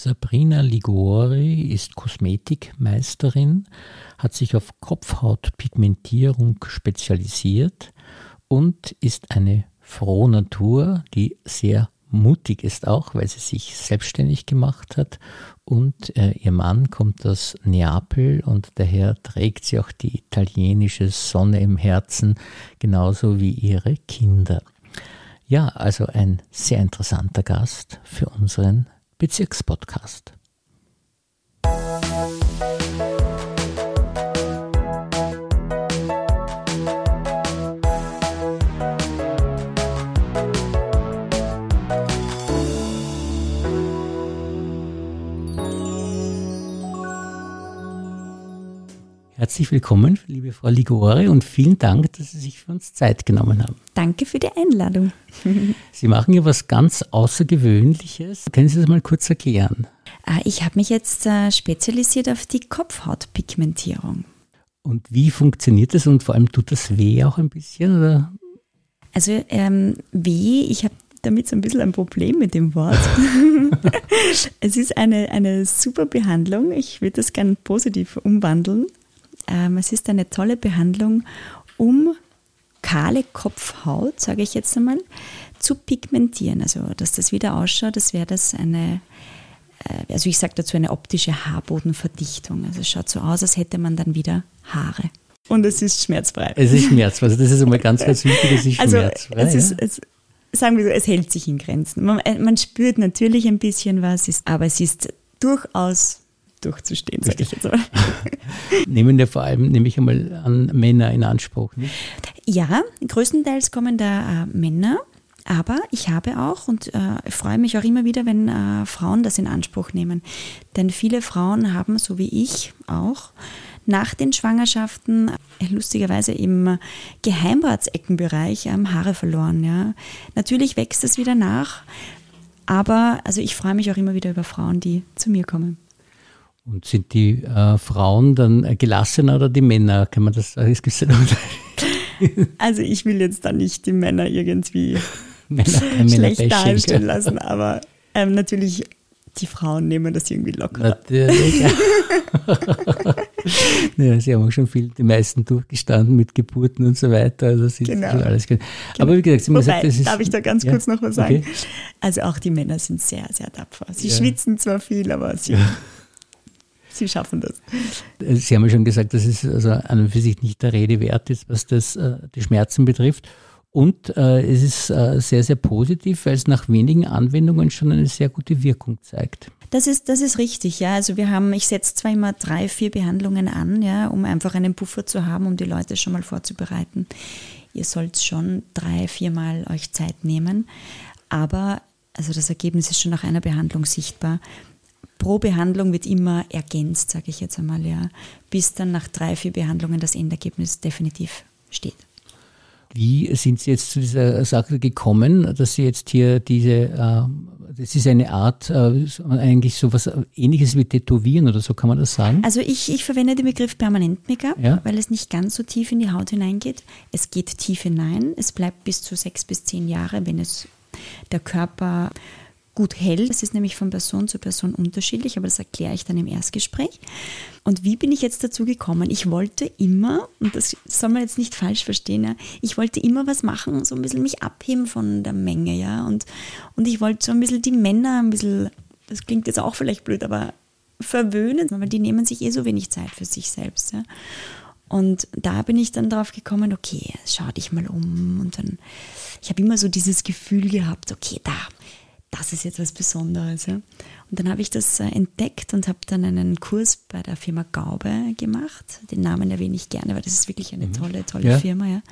Sabrina Ligori ist Kosmetikmeisterin, hat sich auf Kopfhautpigmentierung spezialisiert und ist eine frohe Natur, die sehr mutig ist auch, weil sie sich selbstständig gemacht hat und äh, ihr Mann kommt aus Neapel und daher trägt sie auch die italienische Sonne im Herzen, genauso wie ihre Kinder. Ja, also ein sehr interessanter Gast für unseren Bezirkspodcast. Herzlich willkommen, liebe Frau Ligore, und vielen Dank, dass Sie sich für uns Zeit genommen haben. Danke für die Einladung. Sie machen ja was ganz Außergewöhnliches. Können Sie das mal kurz erklären? Ah, ich habe mich jetzt äh, spezialisiert auf die Kopfhautpigmentierung. Und wie funktioniert das und vor allem tut das weh auch ein bisschen? Oder? Also ähm, weh, ich habe damit so ein bisschen ein Problem mit dem Wort. es ist eine, eine super Behandlung. Ich würde das gerne positiv umwandeln. Ähm, es ist eine tolle Behandlung, um kahle Kopfhaut, sage ich jetzt einmal, zu pigmentieren. Also, dass das wieder ausschaut, als wäre das eine, äh, also ich sage dazu eine optische Haarbodenverdichtung. Also es schaut so aus, als hätte man dann wieder Haare. Und es ist schmerzfrei. Es ist schmerzfrei. Also das ist einmal ganz, ganz wichtig, es ist also schmerzfrei. Es ist, es, sagen wir so, es hält sich in Grenzen. Man, äh, man spürt natürlich ein bisschen was, ist, aber es ist durchaus durchzustehen, sage ich jetzt mal. Nehmen ja vor allem, nehme ich einmal an, Männer in Anspruch. Nicht? Ja, größtenteils kommen da äh, Männer. Aber ich habe auch und äh, freue mich auch immer wieder, wenn äh, Frauen das in Anspruch nehmen. Denn viele Frauen haben, so wie ich auch, nach den Schwangerschaften äh, lustigerweise im Geheimratseckenbereich ähm, Haare verloren. Ja. Natürlich wächst es wieder nach, aber also ich freue mich auch immer wieder über Frauen, die zu mir kommen. Und sind die äh, Frauen dann gelassener oder die Männer? Kann man das sagen? Also ich will jetzt da nicht die Männer irgendwie Männer, schlecht darstellen lassen, aber ähm, natürlich die Frauen nehmen das irgendwie locker. Natürlich. ja, sie haben auch schon viel, die meisten durchgestanden mit Geburten und so weiter. Also sie genau. schon alles genau. Aber wie gesagt, Sie haben gesagt, das ist, darf ich da ganz ja, kurz noch was sagen? Okay. Also auch die Männer sind sehr, sehr tapfer. Sie ja. schwitzen zwar viel, aber sie Sie schaffen das. Sie haben ja schon gesagt, dass es also an und für sich nicht der Rede wert ist, was das, äh, die Schmerzen betrifft. Und äh, es ist äh, sehr, sehr positiv, weil es nach wenigen Anwendungen schon eine sehr gute Wirkung zeigt. Das ist, das ist richtig, ja. Also wir haben, ich setze zwar immer drei, vier Behandlungen an, ja, um einfach einen Puffer zu haben, um die Leute schon mal vorzubereiten. Ihr sollt schon drei, viermal euch Zeit nehmen. Aber also das Ergebnis ist schon nach einer Behandlung sichtbar pro Behandlung wird immer ergänzt, sage ich jetzt einmal, ja, bis dann nach drei, vier Behandlungen das Endergebnis definitiv steht. Wie sind Sie jetzt zu dieser Sache gekommen, dass Sie jetzt hier diese, äh, das ist eine Art, äh, eigentlich so was ähnliches wie Tätowieren oder so, kann man das sagen? Also ich, ich verwende den Begriff Permanent-Make-up, ja? weil es nicht ganz so tief in die Haut hineingeht. Es geht tief hinein, es bleibt bis zu sechs bis zehn Jahre, wenn es der Körper gut hält. Das ist nämlich von Person zu Person unterschiedlich, aber das erkläre ich dann im Erstgespräch. Und wie bin ich jetzt dazu gekommen? Ich wollte immer, und das soll man jetzt nicht falsch verstehen, ja, ich wollte immer was machen, so ein bisschen mich abheben von der Menge, ja. Und, und ich wollte so ein bisschen die Männer ein bisschen, das klingt jetzt auch vielleicht blöd, aber verwöhnen, weil die nehmen sich eh so wenig Zeit für sich selbst. Ja. Und da bin ich dann drauf gekommen, okay, schau dich mal um. Und dann, ich habe immer so dieses Gefühl gehabt, okay, da, das ist jetzt was Besonderes. Ja. Und dann habe ich das äh, entdeckt und habe dann einen Kurs bei der Firma Gaube gemacht. Den Namen erwähne ich gerne, weil das ist wirklich eine mhm. tolle, tolle ja. Firma. Ja.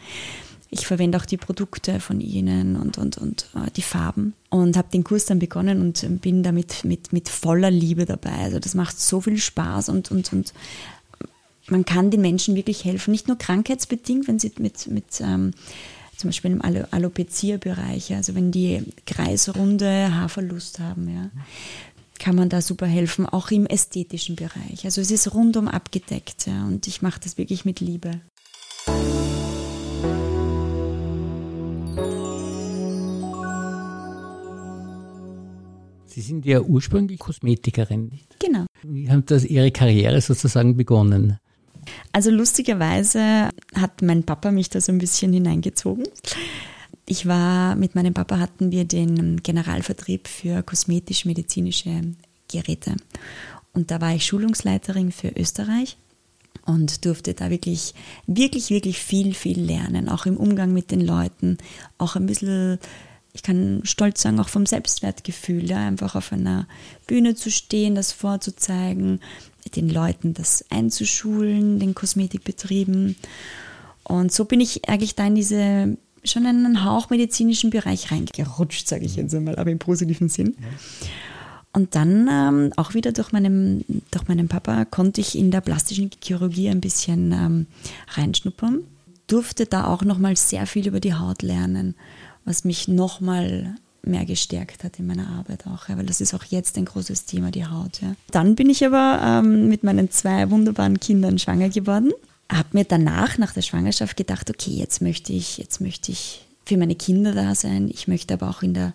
Ich verwende auch die Produkte von ihnen und, und, und äh, die Farben. Und habe den Kurs dann begonnen und bin damit mit, mit voller Liebe dabei. Also das macht so viel Spaß und, und, und man kann den Menschen wirklich helfen. Nicht nur krankheitsbedingt, wenn sie mit, mit ähm, zum Beispiel im Alopecia-Bereich, also wenn die kreisrunde Haarverlust haben, ja, kann man da super helfen, auch im ästhetischen Bereich. Also es ist rundum abgedeckt ja, und ich mache das wirklich mit Liebe. Sie sind ja ursprünglich Kosmetikerin. Genau. Wie hat das Ihre Karriere sozusagen begonnen? Also lustigerweise hat mein Papa mich da so ein bisschen hineingezogen. Ich war, mit meinem Papa hatten wir den Generalvertrieb für kosmetisch-medizinische Geräte. Und da war ich Schulungsleiterin für Österreich und durfte da wirklich, wirklich, wirklich viel, viel lernen, auch im Umgang mit den Leuten, auch ein bisschen, ich kann stolz sagen, auch vom Selbstwertgefühl, ja, einfach auf einer Bühne zu stehen, das vorzuzeigen, den Leuten das einzuschulen, den Kosmetikbetrieben. Und so bin ich eigentlich da in diese schon in einen hauchmedizinischen Bereich reingerutscht, sage ich jetzt einmal, aber im positiven Sinn. Und dann ähm, auch wieder durch meinen, durch meinen Papa konnte ich in der plastischen Chirurgie ein bisschen ähm, reinschnuppern. Durfte da auch nochmal sehr viel über die Haut lernen, was mich nochmal mehr gestärkt hat in meiner Arbeit auch, ja, weil das ist auch jetzt ein großes Thema, die Haut. Ja. Dann bin ich aber ähm, mit meinen zwei wunderbaren Kindern schwanger geworden, habe mir danach, nach der Schwangerschaft gedacht, okay, jetzt möchte ich, jetzt möchte ich für meine Kinder da sein, ich möchte aber auch in der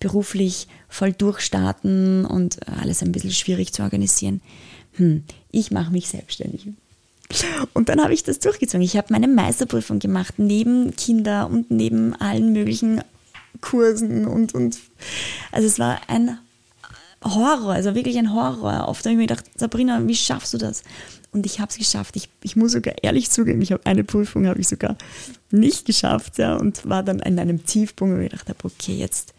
beruflich voll durchstarten und alles ein bisschen schwierig zu organisieren. Hm, ich mache mich selbstständig. Und dann habe ich das durchgezogen. Ich habe meine Meisterprüfung gemacht, neben Kinder und neben allen möglichen Kursen und, und also es war ein Horror, also wirklich ein Horror. Oft habe ich mir gedacht, Sabrina, wie schaffst du das? Und ich habe es geschafft. Ich, ich muss sogar ehrlich zugeben, ich habe eine Prüfung habe ich sogar nicht geschafft, ja, und war dann in einem Tiefpunkt, wo ich gedacht habe, okay, jetzt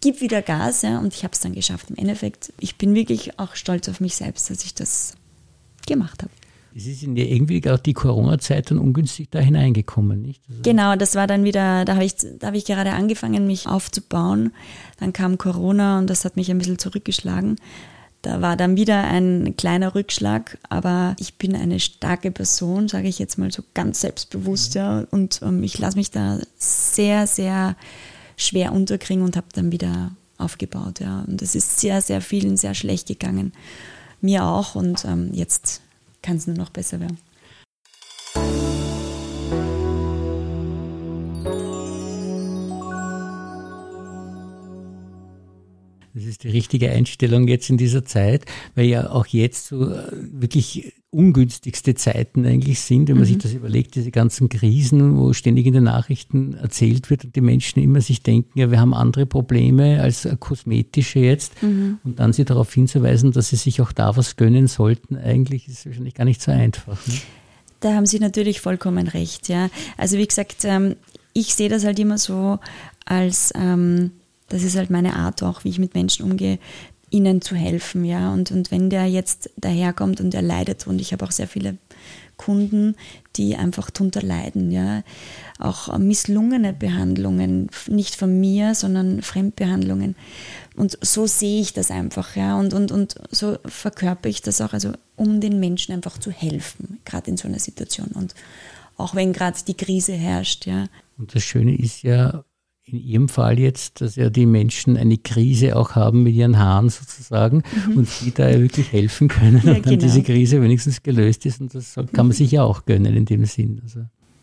gib wieder Gas, ja, und ich habe es dann geschafft. Im Endeffekt, ich bin wirklich auch stolz auf mich selbst, dass ich das gemacht habe. Es ist in ja irgendwie gerade die Corona-Zeit dann ungünstig da hineingekommen, nicht? Also genau, das war dann wieder, da habe ich, hab ich gerade angefangen, mich aufzubauen. Dann kam Corona und das hat mich ein bisschen zurückgeschlagen. Da war dann wieder ein kleiner Rückschlag, aber ich bin eine starke Person, sage ich jetzt mal so ganz selbstbewusst, ja, und ähm, ich lasse mich da sehr, sehr schwer unterkriegen und habe dann wieder aufgebaut, ja. Und es ist sehr, sehr vielen sehr schlecht gegangen, mir auch und ähm, jetzt kann es nur noch besser werden. Das ist die richtige Einstellung jetzt in dieser Zeit, weil ja auch jetzt so äh, wirklich ungünstigste Zeiten eigentlich sind, wenn man mhm. sich das überlegt, diese ganzen Krisen, wo ständig in den Nachrichten erzählt wird und die Menschen immer sich denken, ja, wir haben andere Probleme als kosmetische jetzt mhm. und dann sie darauf hinzuweisen, dass sie sich auch da was gönnen sollten, eigentlich ist wahrscheinlich gar nicht so einfach. Ne? Da haben Sie natürlich vollkommen recht, ja. Also wie gesagt, ähm, ich sehe das halt immer so als ähm, das ist halt meine Art auch, wie ich mit Menschen umgehe, ihnen zu helfen, ja. Und, und wenn der jetzt daherkommt und er leidet, und ich habe auch sehr viele Kunden, die einfach darunter leiden, ja. Auch misslungene Behandlungen, nicht von mir, sondern Fremdbehandlungen. Und so sehe ich das einfach, ja. Und, und, und so verkörper ich das auch, also um den Menschen einfach zu helfen, gerade in so einer Situation. Und auch wenn gerade die Krise herrscht, ja. Und das Schöne ist ja, in Ihrem Fall jetzt, dass ja die Menschen eine Krise auch haben mit ihren Haaren sozusagen mhm. und Sie da ja wirklich helfen können ja, und dann genau. diese Krise wenigstens gelöst ist und das kann man sich ja auch gönnen in dem Sinn. Also.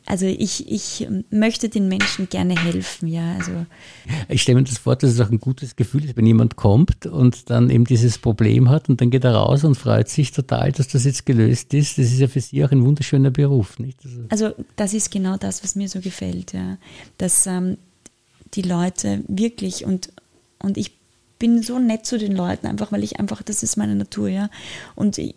Also ich, ich möchte den Menschen gerne helfen, ja. Also ich stelle mir das vor, dass es auch ein gutes Gefühl ist, wenn jemand kommt und dann eben dieses Problem hat und dann geht er raus und freut sich total, dass das jetzt gelöst ist. Das ist ja für Sie auch ein wunderschöner Beruf, nicht? Also, also das ist genau das, was mir so gefällt, ja. Dass ähm, die Leute wirklich und, und ich bin so nett zu den Leuten, einfach weil ich einfach, das ist meine Natur, ja. Und ich,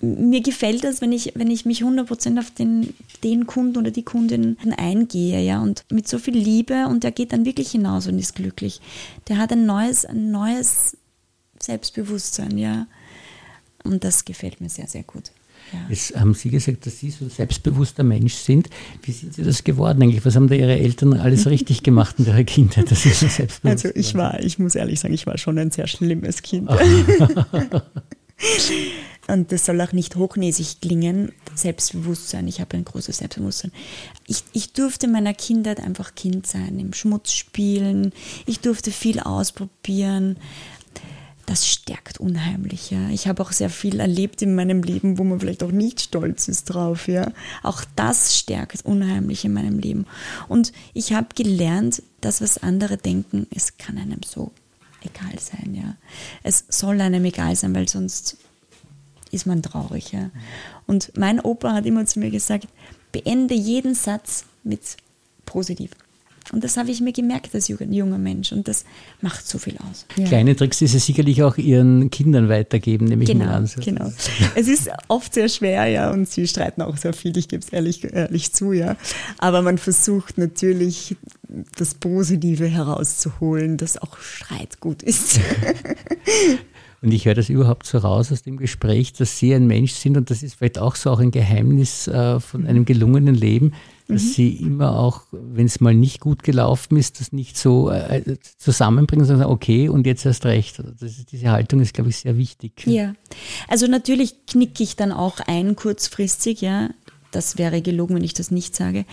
mir gefällt das, wenn ich, wenn ich mich 100% auf den, den Kunden oder die Kundin eingehe, ja, und mit so viel Liebe und der geht dann wirklich hinaus und ist glücklich. Der hat ein neues, ein neues Selbstbewusstsein, ja. Und das gefällt mir sehr, sehr gut. Ja. Jetzt haben Sie gesagt, dass Sie so ein selbstbewusster Mensch sind. Wie sind Sie das geworden eigentlich? Was haben da Ihre Eltern alles richtig gemacht in ihrer Kindheit, dass Sie so selbstbewusst Also ich war, ich muss ehrlich sagen, ich war schon ein sehr schlimmes Kind. Und das soll auch nicht hochnäsig klingen, Selbstbewusstsein. Ich habe ein großes Selbstbewusstsein. Ich, ich durfte meiner Kindheit einfach Kind sein, im Schmutz spielen. Ich durfte viel ausprobieren das stärkt unheimlich. Ja. Ich habe auch sehr viel erlebt in meinem Leben, wo man vielleicht auch nicht stolz ist drauf. Ja. Auch das stärkt unheimlich in meinem Leben. Und ich habe gelernt, das, was andere denken, es kann einem so egal sein, ja. Es soll einem egal sein, weil sonst ist man traurig, ja. Und mein Opa hat immer zu mir gesagt, beende jeden Satz mit positiv. Und das habe ich mir gemerkt als junger Mensch und das macht so viel aus. Ja. Kleine Tricks, die Sie sicherlich auch Ihren Kindern weitergeben, nehme genau, an. Genau. Es ist oft sehr schwer, ja, und sie streiten auch sehr viel, ich gebe es ehrlich, ehrlich zu, ja. Aber man versucht natürlich das Positive herauszuholen, dass auch Streit gut ist. Und ich höre das überhaupt so raus aus dem Gespräch, dass Sie ein Mensch sind und das ist vielleicht auch so auch ein Geheimnis äh, von einem gelungenen Leben, dass mhm. Sie immer auch, wenn es mal nicht gut gelaufen ist, das nicht so äh, zusammenbringen, sondern sagen, okay, und jetzt erst recht. Also ist, diese Haltung ist, glaube ich, sehr wichtig. Ja, also natürlich knicke ich dann auch ein kurzfristig, ja. Das wäre gelogen, wenn ich das nicht sage.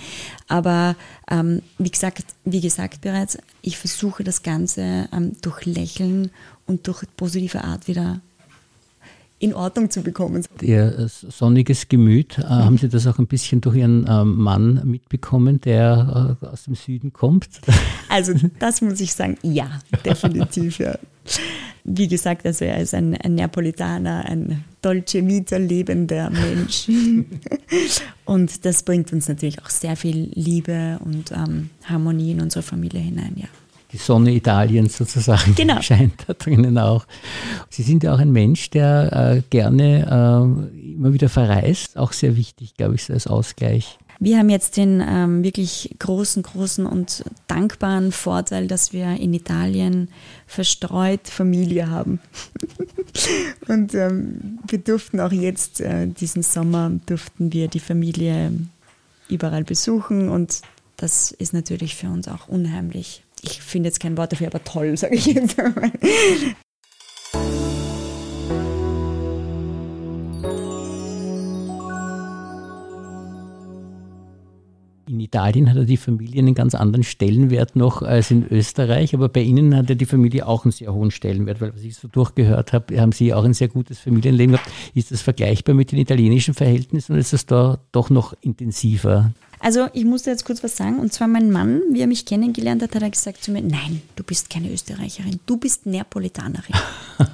Aber ähm, wie, gesagt, wie gesagt bereits, ich versuche das Ganze ähm, durch Lächeln und durch positive Art wieder in Ordnung zu bekommen. Ihr sonniges Gemüt, äh, haben Sie das auch ein bisschen durch Ihren äh, Mann mitbekommen, der äh, aus dem Süden kommt? Also das muss ich sagen, ja, definitiv, ja. Wie gesagt, also er ist ein, ein Neapolitaner, ein Dolce Vita lebender Mensch. und das bringt uns natürlich auch sehr viel Liebe und ähm, Harmonie in unsere Familie hinein, ja die Sonne Italiens sozusagen genau. scheint da drinnen auch. Sie sind ja auch ein Mensch, der äh, gerne äh, immer wieder verreist, auch sehr wichtig, glaube ich, so als Ausgleich. Wir haben jetzt den ähm, wirklich großen, großen und dankbaren Vorteil, dass wir in Italien verstreut Familie haben. und ähm, wir durften auch jetzt, äh, diesen Sommer, durften wir die Familie überall besuchen und das ist natürlich für uns auch unheimlich ich finde jetzt kein Wort dafür, aber toll, sage ich jetzt einmal. In Italien hat ja die Familie einen ganz anderen Stellenwert noch als in Österreich, aber bei Ihnen hat ja die Familie auch einen sehr hohen Stellenwert, weil was ich so durchgehört habe, haben Sie auch ein sehr gutes Familienleben gehabt. Ist das vergleichbar mit den italienischen Verhältnissen oder ist das da doch noch intensiver? Also ich musste jetzt kurz was sagen. Und zwar mein Mann, wie er mich kennengelernt hat, hat er gesagt zu mir, nein, du bist keine Österreicherin, du bist Neapolitanerin.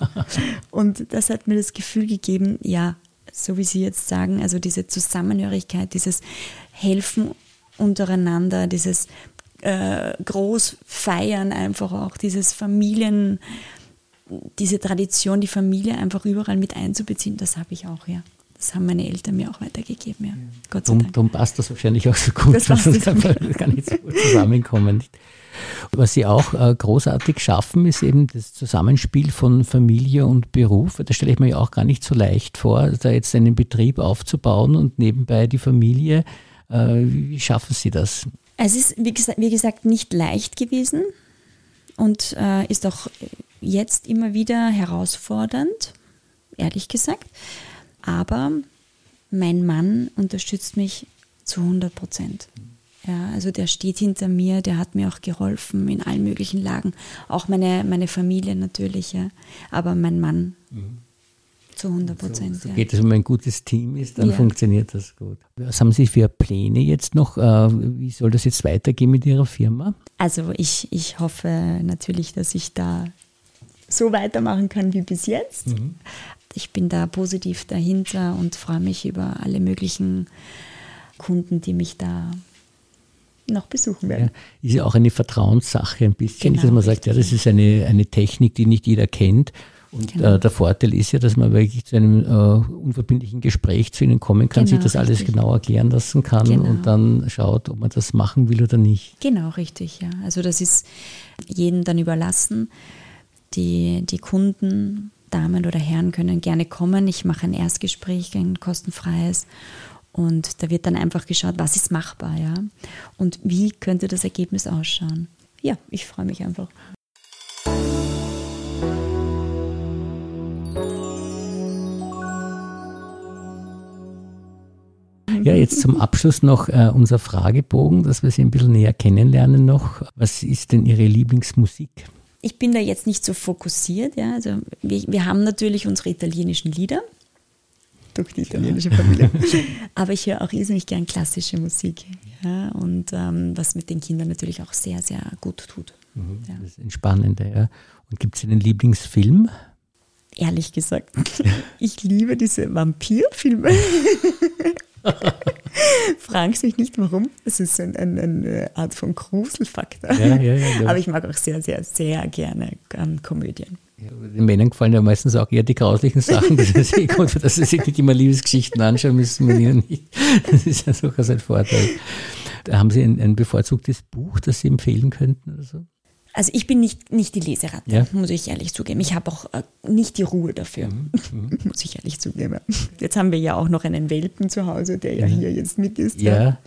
und das hat mir das Gefühl gegeben, ja, so wie Sie jetzt sagen, also diese Zusammenhörigkeit, dieses Helfen untereinander, dieses äh, Großfeiern einfach auch, dieses Familien, diese Tradition, die Familie einfach überall mit einzubeziehen, das habe ich auch, ja. Das haben meine Eltern mir auch weitergegeben, ja. Gott sei Dank. Darum passt das wahrscheinlich auch so gut, das es einfach gar nicht so gut zusammenkommen. Was Sie auch äh, großartig schaffen, ist eben das Zusammenspiel von Familie und Beruf. Das stelle ich mir ja auch gar nicht so leicht vor, da jetzt einen Betrieb aufzubauen und nebenbei die Familie. Äh, wie schaffen Sie das? Es ist, wie gesagt, wie gesagt nicht leicht gewesen und äh, ist auch jetzt immer wieder herausfordernd, ehrlich gesagt. Aber mein Mann unterstützt mich zu 100 Prozent. Ja, also der steht hinter mir, der hat mir auch geholfen in allen möglichen Lagen. Auch meine, meine Familie natürlich, ja. aber mein Mann mhm. zu 100 Prozent. So, so geht es, wenn man ein gutes Team ist, dann ja. funktioniert das gut. Was haben Sie für Pläne jetzt noch? Äh, wie soll das jetzt weitergehen mit Ihrer Firma? Also ich, ich hoffe natürlich, dass ich da so weitermachen kann wie bis jetzt. Mhm ich bin da positiv dahinter und freue mich über alle möglichen Kunden, die mich da noch besuchen werden. Ja, ist ja auch eine Vertrauenssache ein bisschen, genau, dass man sagt, ja, das ist eine, eine Technik, die nicht jeder kennt. Und genau. äh, der Vorteil ist ja, dass man wirklich zu einem äh, unverbindlichen Gespräch zu Ihnen kommen kann, genau, sich das richtig. alles genau erklären lassen kann genau. und dann schaut, ob man das machen will oder nicht. Genau, richtig, ja. Also das ist jedem dann überlassen. Die, die Kunden Damen oder Herren können gerne kommen. Ich mache ein Erstgespräch, ein kostenfreies. Und da wird dann einfach geschaut, was ist machbar, ja. Und wie könnte das Ergebnis ausschauen. Ja, ich freue mich einfach. Ja, jetzt zum Abschluss noch äh, unser Fragebogen, dass wir Sie ein bisschen näher kennenlernen noch. Was ist denn Ihre Lieblingsmusik? Ich bin da jetzt nicht so fokussiert. Ja. Also wir, wir haben natürlich unsere italienischen Lieder durch die italienische Familie. Aber ich höre auch irrsinnig gern klassische Musik. Ja, und ähm, was mit den Kindern natürlich auch sehr, sehr gut tut. Mhm, ja. Das ist entspannender, ja. Und gibt es einen Lieblingsfilm? Ehrlich gesagt, ich liebe diese Vampirfilme. Fragen Sie mich nicht warum. Es ist ein, ein, eine Art von Gruselfaktor. Ja, ja, ja, Aber ich mag auch sehr, sehr, sehr gerne ähm, Komödien. den Männern gefallen ja meistens auch eher die grauslichen Sachen. Das ist eh gut, dass sie sich nicht immer Liebesgeschichten anschauen müssen mit ihnen nicht. Das ist ja durchaus ein Vorteil. Haben Sie ein, ein bevorzugtes Buch, das Sie empfehlen könnten oder so? Also ich bin nicht, nicht die Leseratte, ja. muss ich ehrlich zugeben. Ich habe auch äh, nicht die Ruhe dafür, mhm. mhm. muss ich ehrlich zugeben. Jetzt haben wir ja auch noch einen Welpen zu Hause, der ja, ja hier jetzt mit ist. Ja.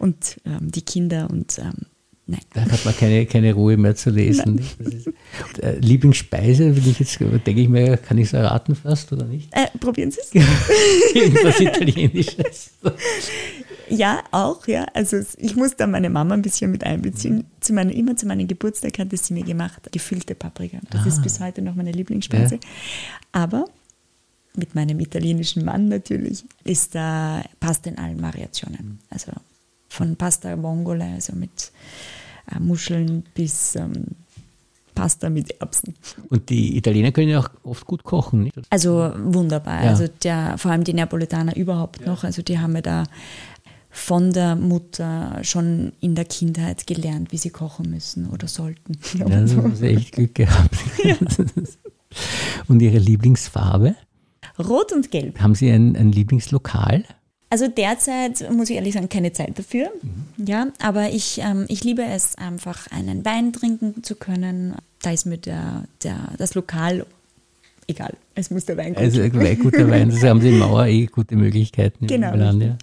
Und ähm, die Kinder und ähm, nein. Da hat man keine, keine Ruhe mehr zu lesen. Ist, äh, Lieblingsspeise, will ich jetzt, denke ich mir, kann ich es erraten fast oder nicht? Äh, probieren Sie es. Irgendwas Italienisches. Ja, auch, ja. Also ich muss da meine Mama ein bisschen mit einbeziehen. Zu meinen, immer zu meinem Geburtstag hat sie mir gemacht, gefüllte Paprika. Das ah. ist bis heute noch meine Lieblingsspeise. Ja. Aber mit meinem italienischen Mann natürlich ist da Pasta in allen Variationen. Also von Pasta Vongole, also mit äh, Muscheln bis ähm, Pasta mit Erbsen. Und die Italiener können ja auch oft gut kochen, nicht? Also wunderbar. Ja. Also der, vor allem die Neapolitaner überhaupt ja. noch. Also die haben mir da von der Mutter schon in der Kindheit gelernt, wie sie kochen müssen oder sollten. Ja, das haben sie echt Glück gehabt. Ja. Und Ihre Lieblingsfarbe? Rot und Gelb. Haben Sie ein, ein Lieblingslokal? Also derzeit muss ich ehrlich sagen, keine Zeit dafür. Mhm. Ja, aber ich, ähm, ich liebe es einfach, einen Wein trinken zu können. Da ist mir der, der, das Lokal egal. Es muss der Wein gut sein. Also guter Wein, das haben Sie in Mauer eh gute Möglichkeiten. Genau. Land, ja.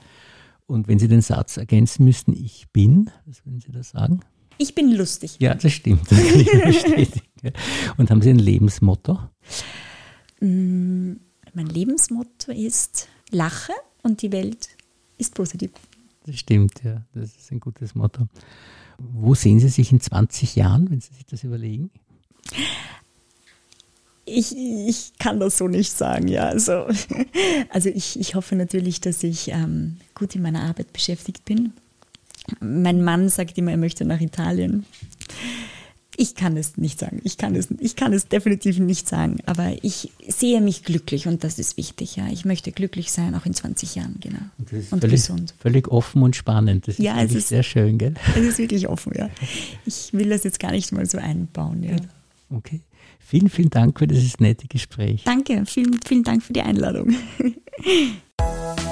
Und wenn Sie den Satz ergänzen müssten, ich bin, was würden Sie da sagen? Ich bin lustig. Ja, das stimmt. Das kann ich bestätigen. Und haben Sie ein Lebensmotto? Mm, mein Lebensmotto ist Lache und die Welt ist positiv. Das stimmt, ja. Das ist ein gutes Motto. Wo sehen Sie sich in 20 Jahren, wenn Sie sich das überlegen? Ich, ich kann das so nicht sagen, ja. Also, also ich, ich hoffe natürlich, dass ich ähm, gut in meiner Arbeit beschäftigt bin. Mein Mann sagt immer, er möchte nach Italien. Ich kann es nicht sagen. Ich kann es, ich kann es definitiv nicht sagen. Aber ich sehe mich glücklich und das ist wichtig. Ja. Ich möchte glücklich sein, auch in 20 Jahren, genau. Und, und völlig, gesund. Völlig offen und spannend. Das ist ja, es ist sehr schön, gell? Es ist wirklich offen, ja. Ich will das jetzt gar nicht mal so einbauen, ja. Okay. Vielen, vielen Dank für dieses nette Gespräch. Danke, vielen, vielen Dank für die Einladung.